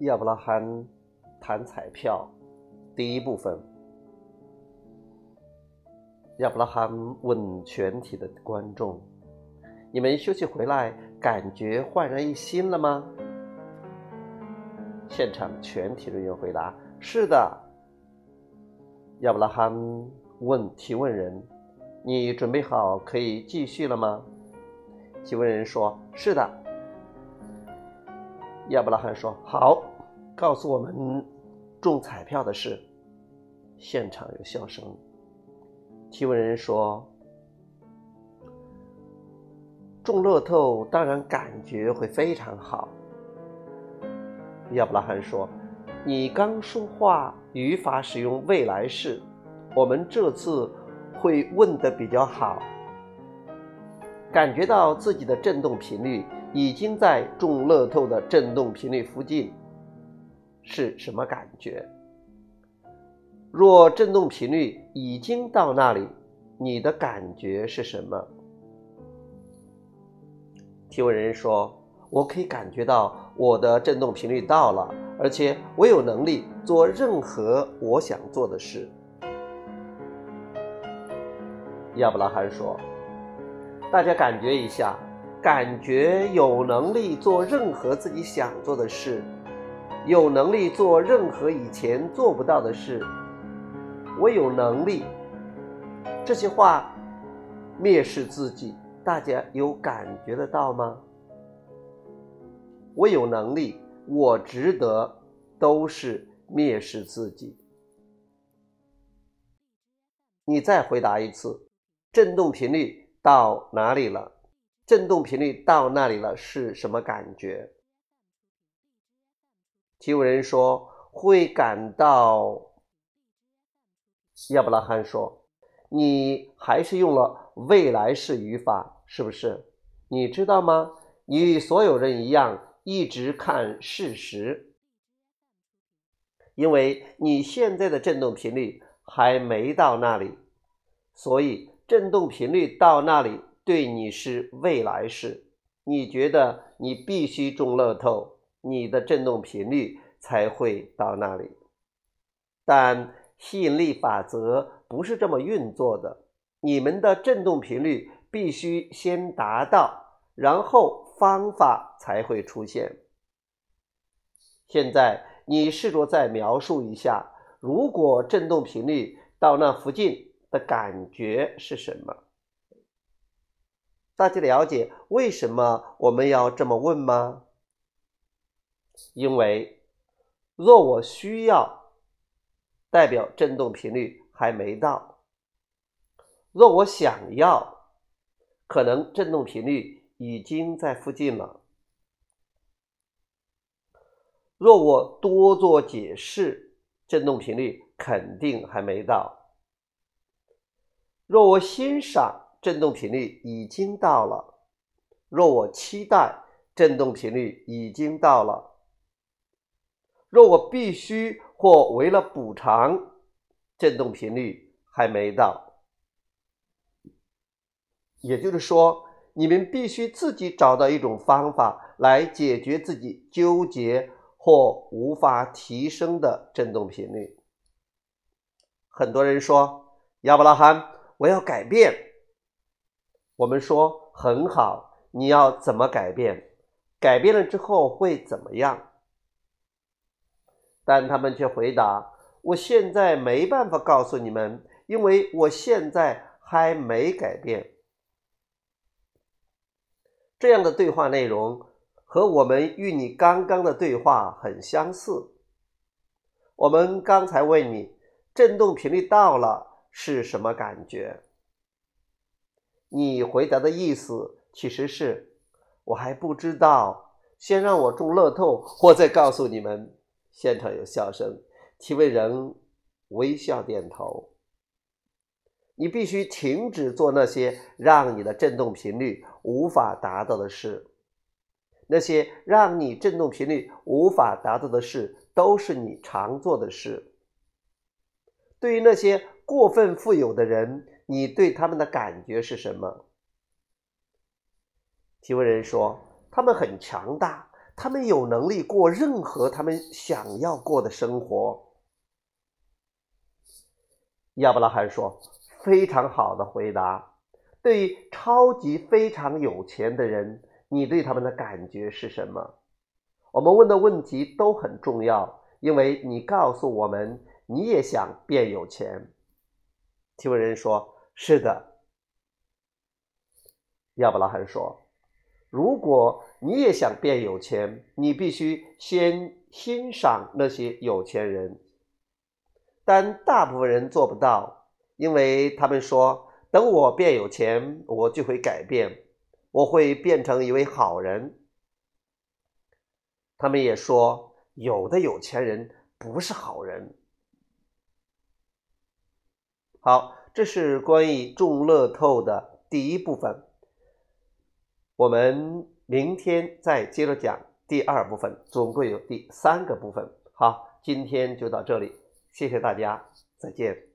亚伯拉罕谈彩票第一部分。亚伯拉罕问全体的观众：“你们休息回来，感觉焕然一新了吗？”现场全体人员回答：“是的。”亚伯拉罕问提问人：“你准备好可以继续了吗？”提问人说：“是的。”亚伯拉罕说：“好，告诉我们中彩票的事。”现场有笑声。提问人说：“中乐透当然感觉会非常好。”亚伯拉罕说。你刚说话语法使用未来式，我们这次会问的比较好。感觉到自己的振动频率已经在中乐透的振动频率附近，是什么感觉？若振动频率已经到那里，你的感觉是什么？提问人说：“我可以感觉到我的振动频率到了。”而且我有能力做任何我想做的事。亚伯拉罕说：“大家感觉一下，感觉有能力做任何自己想做的事，有能力做任何以前做不到的事。我有能力。”这些话蔑视自己，大家有感觉得到吗？我有能力。我值得，都是蔑视自己。你再回答一次，振动频率到哪里了？振动频率到那里了是什么感觉？提问人说会感到。亚伯拉罕说：“你还是用了未来式语法，是不是？你知道吗？你与所有人一样。”一直看事实，因为你现在的振动频率还没到那里，所以振动频率到那里对你是未来式。你觉得你必须中乐透，你的振动频率才会到那里。但吸引力法则不是这么运作的，你们的振动频率必须先达到，然后。方法才会出现。现在你试着再描述一下，如果振动频率到那附近的感觉是什么？大家了解为什么我们要这么问吗？因为若我需要，代表振动频率还没到；若我想要，可能振动频率。已经在附近了。若我多做解释，振动频率肯定还没到。若我欣赏，振动频率已经到了。若我期待，振动频率已经到了。若我必须或为了补偿，振动频率还没到。也就是说。你们必须自己找到一种方法来解决自己纠结或无法提升的振动频率。很多人说：“亚伯拉罕，我要改变。”我们说：“很好，你要怎么改变？改变了之后会怎么样？”但他们却回答：“我现在没办法告诉你们，因为我现在还没改变。”这样的对话内容和我们与你刚刚的对话很相似。我们刚才问你，振动频率到了是什么感觉？你回答的意思其实是我还不知道，先让我中乐透，或再告诉你们。现场有笑声，提问人微笑点头。你必须停止做那些让你的振动频率无法达到的事。那些让你振动频率无法达到的事，都是你常做的事。对于那些过分富有的人，你对他们的感觉是什么？提问人说：“他们很强大，他们有能力过任何他们想要过的生活。亚伯拉罕说：“非常好的回答。对于超级非常有钱的人，你对他们的感觉是什么？我们问的问题都很重要，因为你告诉我们你也想变有钱。”提问人说：“是的。”亚伯拉罕说：“如果你也想变有钱，你必须先欣赏那些有钱人。但大部分人做不到，因为他们说：‘等我变有钱，我就会改变，我会变成一位好人。’他们也说，有的有钱人不是好人。”好，这是关于众乐透的第一部分。我们明天再接着讲第二部分，总共有第三个部分。好，今天就到这里，谢谢大家，再见。